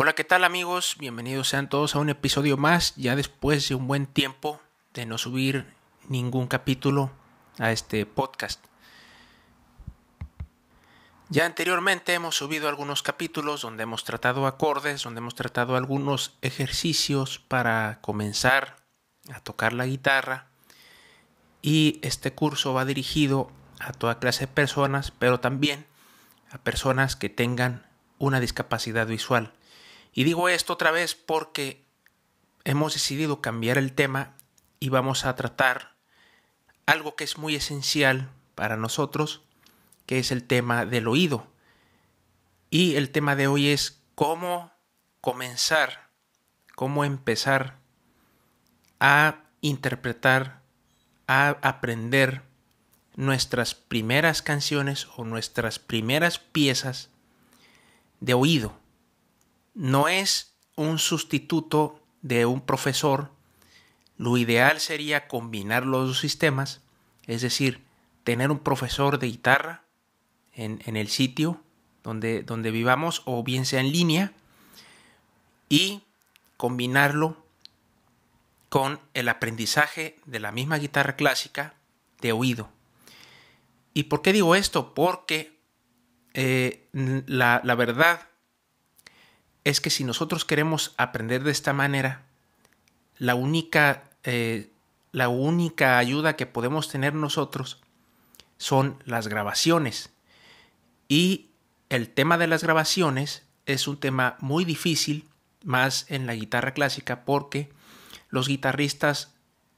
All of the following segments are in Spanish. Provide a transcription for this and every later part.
Hola, ¿qué tal amigos? Bienvenidos sean todos a un episodio más, ya después de un buen tiempo de no subir ningún capítulo a este podcast. Ya anteriormente hemos subido algunos capítulos donde hemos tratado acordes, donde hemos tratado algunos ejercicios para comenzar a tocar la guitarra y este curso va dirigido a toda clase de personas, pero también a personas que tengan una discapacidad visual. Y digo esto otra vez porque hemos decidido cambiar el tema y vamos a tratar algo que es muy esencial para nosotros, que es el tema del oído. Y el tema de hoy es cómo comenzar, cómo empezar a interpretar, a aprender nuestras primeras canciones o nuestras primeras piezas de oído. No es un sustituto de un profesor. Lo ideal sería combinar los dos sistemas, es decir, tener un profesor de guitarra en, en el sitio donde, donde vivamos o bien sea en línea y combinarlo con el aprendizaje de la misma guitarra clásica de oído. ¿Y por qué digo esto? Porque eh, la, verdad es que si nosotros queremos aprender de esta manera, la única, eh, la única ayuda que podemos tener nosotros son las grabaciones. Y el tema de las grabaciones es un tema muy difícil, más en la guitarra clásica, porque los guitarristas,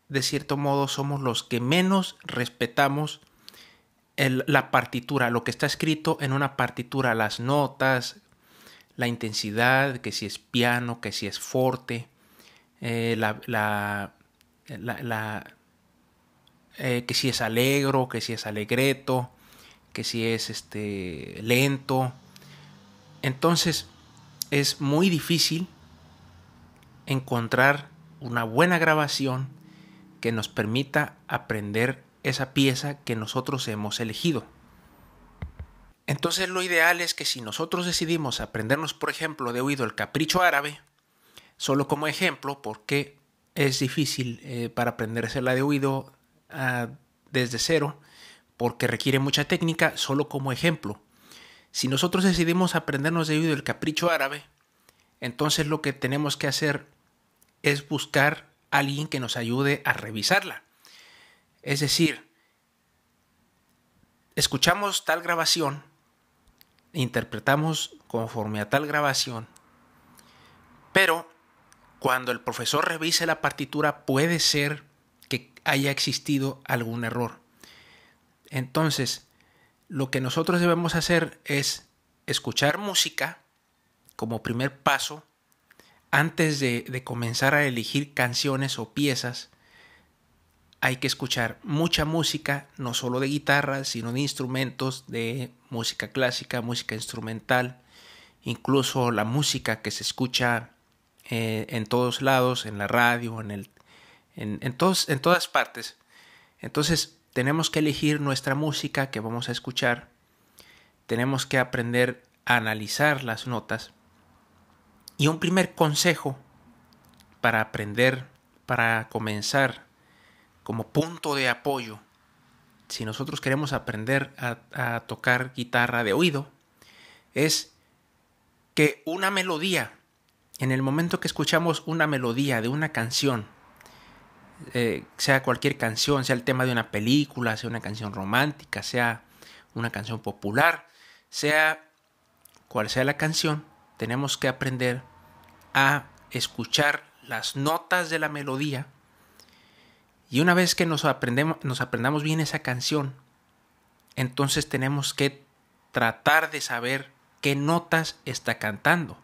de cierto modo, somos los que menos respetamos la partitura, lo que está escrito en una partitura, las notas, la intensidad, que si es piano, que si es forte, eh, la, la, eh, que si es alegro, que si es alegreto, que si es este, lento. Entonces es muy difícil encontrar una buena grabación que nos permita aprender esa pieza que nosotros hemos elegido. Entonces lo ideal es que si nosotros decidimos aprendernos, por ejemplo, de oído el capricho árabe, solo como ejemplo, porque es difícil eh, para aprendérsela de oído ah, desde cero, porque requiere mucha técnica, solo como ejemplo. Si nosotros decidimos aprendernos de oído el capricho árabe, entonces lo que tenemos que hacer es buscar a alguien que nos ayude a revisarla. Es decir, escuchamos tal grabación, interpretamos conforme a tal grabación, pero cuando el profesor revise la partitura puede ser que haya existido algún error. Entonces, lo que nosotros debemos hacer es escuchar música como primer paso antes de, de comenzar a elegir canciones o piezas hay que escuchar mucha música, no solo de guitarra, sino de instrumentos, de música clásica, música instrumental, incluso la música que se escucha eh, en todos lados, en la radio, en, el, en, en, todos, en todas partes. Entonces tenemos que elegir nuestra música que vamos a escuchar, tenemos que aprender a analizar las notas. Y un primer consejo para aprender, para comenzar como punto de apoyo, si nosotros queremos aprender a, tocar guitarra de oído, es que una melodía, en el momento que escuchamos una melodía de una canción, eh, sea cualquier canción, sea el tema de una película, sea una canción romántica, sea una canción popular, sea cual sea la canción, tenemos que aprender a escuchar las notas de la melodía y una vez que nos, aprendemos, nos aprendamos bien esa canción, entonces tenemos que tratar de saber qué notas está cantando.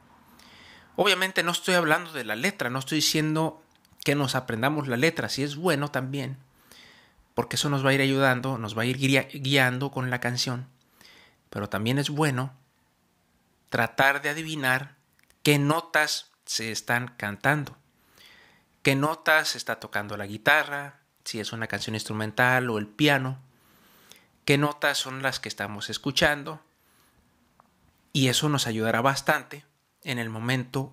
Obviamente no estoy hablando de la letra, no estoy diciendo que nos aprendamos la letra, si es bueno también, porque eso nos va a ir ayudando, nos va a ir guiando con la canción. Pero también es bueno tratar de adivinar qué notas se están cantando qué notas está tocando la guitarra, si es una canción instrumental o el piano, qué notas son las que estamos escuchando. Y eso nos ayudará bastante en el momento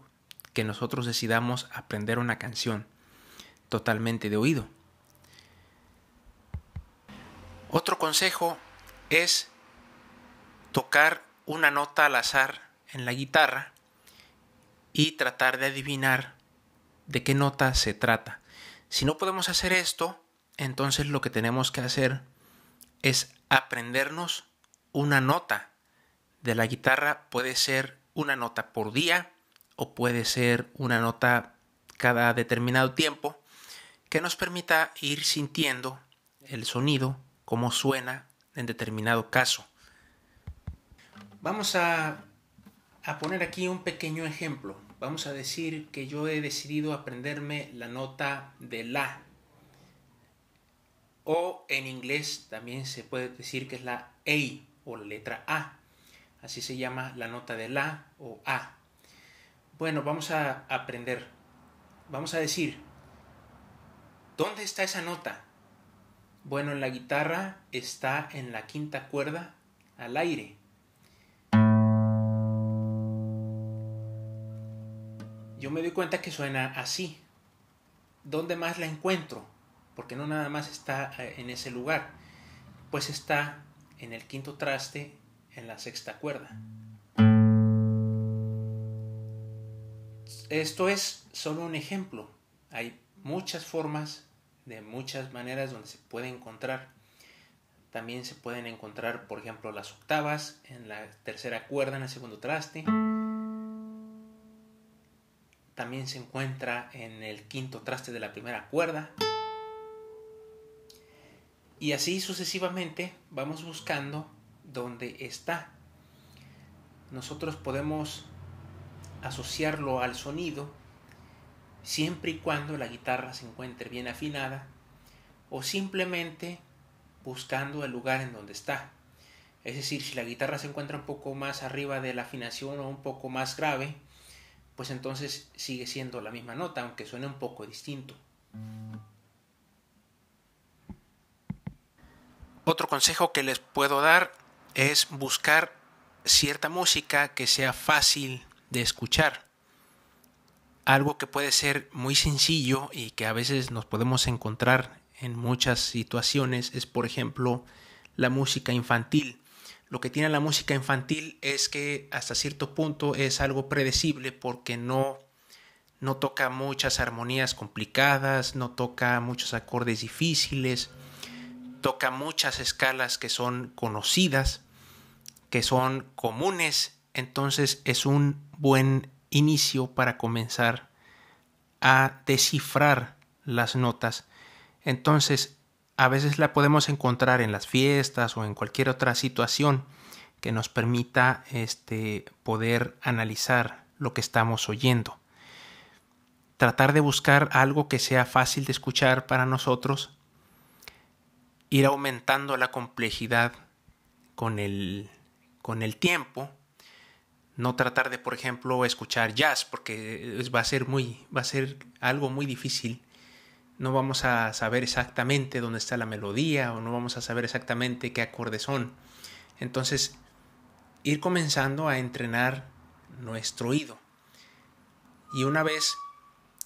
que nosotros decidamos aprender una canción totalmente de oído. Otro consejo es tocar una nota al azar en la guitarra y tratar de adivinar de qué nota se trata. Si no podemos hacer esto, entonces lo que tenemos que hacer es aprendernos una nota de la guitarra. Puede ser una nota por día o puede ser una nota cada determinado tiempo que nos permita ir sintiendo el sonido, cómo suena en determinado caso. Vamos a, a poner aquí un pequeño ejemplo. Vamos a decir que yo he decidido aprenderme la nota de la. O en inglés también se puede decir que es la A o la letra A. Así se llama la nota de la o A. Bueno, vamos a aprender. Vamos a decir, ¿dónde está esa nota? Bueno, en la guitarra está en la quinta cuerda al aire. Yo me doy cuenta que suena así. ¿Dónde más la encuentro? Porque no nada más está eh, en ese lugar. Pues está en el quinto traste, en la sexta cuerda. Esto es solo un ejemplo. Hay muchas formas, de muchas maneras donde se puede encontrar. También se pueden encontrar, por ejemplo, las octavas en la tercera cuerda, en el segundo traste también se encuentra en el quinto traste de la primera cuerda. Y así sucesivamente vamos buscando dónde está. Nosotros podemos asociarlo al sonido siempre y cuando la guitarra se encuentre bien afinada o simplemente buscando el lugar en donde está. Es decir, si la guitarra se encuentra un poco más arriba de la afinación o un poco más grave, pues entonces sigue siendo la misma nota, aunque suene un poco distinto. Otro consejo que les puedo dar es buscar cierta música que sea fácil de escuchar. Algo que puede ser muy sencillo y que a veces nos podemos encontrar en muchas situaciones es, por ejemplo, la música infantil. Lo que tiene la música infantil es que hasta cierto punto es algo predecible porque no, no toca muchas armonías complicadas, no toca muchos acordes difíciles, toca muchas escalas que son conocidas, que son comunes, entonces es un buen inicio para comenzar a descifrar las notas. Entonces, a veces la podemos encontrar en las fiestas o en cualquier otra situación que nos permita este, poder analizar lo que estamos oyendo. Tratar de buscar algo que sea fácil de escuchar para nosotros, ir aumentando la complejidad con el, con el tiempo, no tratar de, por ejemplo, escuchar jazz, porque va a ser muy, va a ser algo muy difícil no vamos a saber exactamente dónde está la melodía o no vamos a saber exactamente qué acordes son. Entonces, ir comenzando a entrenar nuestro oído. Y una vez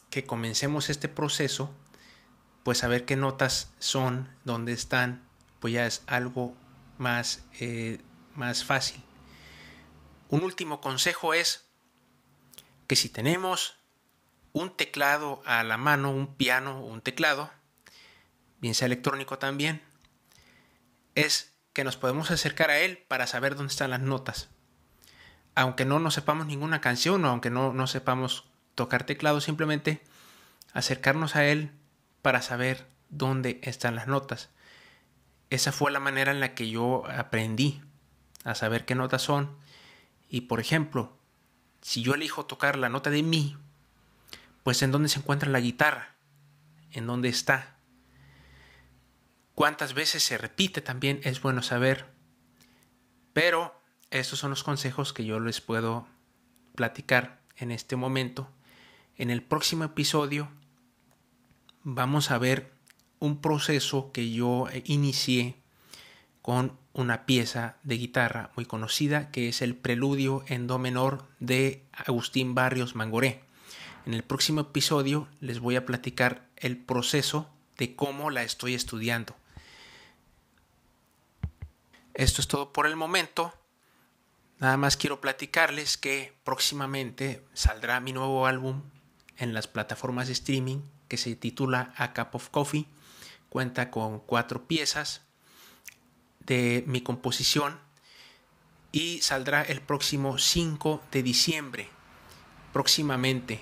que comencemos este proceso, pues saber qué notas son, dónde están, pues ya es algo más, eh, más fácil. Un último consejo es que si tenemos un teclado a la mano, un piano o un teclado, bien sea electrónico también, es que nos podemos acercar a él para saber dónde están las notas. Aunque no nos sepamos ninguna canción o aunque no, no sepamos tocar teclado, simplemente acercarnos a él para saber dónde están las notas. Esa fue la manera en la que yo aprendí a saber qué notas son. Y por ejemplo, si yo elijo tocar la nota de mi, pues en dónde se encuentra la guitarra, en dónde está. Cuántas veces se repite también es bueno saber. Pero estos son los consejos que yo les puedo platicar en este momento. En el próximo episodio vamos a ver un proceso que yo inicié con una pieza de guitarra muy conocida que es el preludio en do menor de Agustín Barrios Mangoré. En el próximo episodio les voy a platicar el proceso de cómo la estoy estudiando. Esto es todo por el momento. Nada más quiero platicarles que próximamente saldrá mi nuevo álbum en las plataformas de streaming que se titula A Cup of Coffee. Cuenta con cuatro piezas de mi composición y saldrá el próximo 5 de diciembre. Próximamente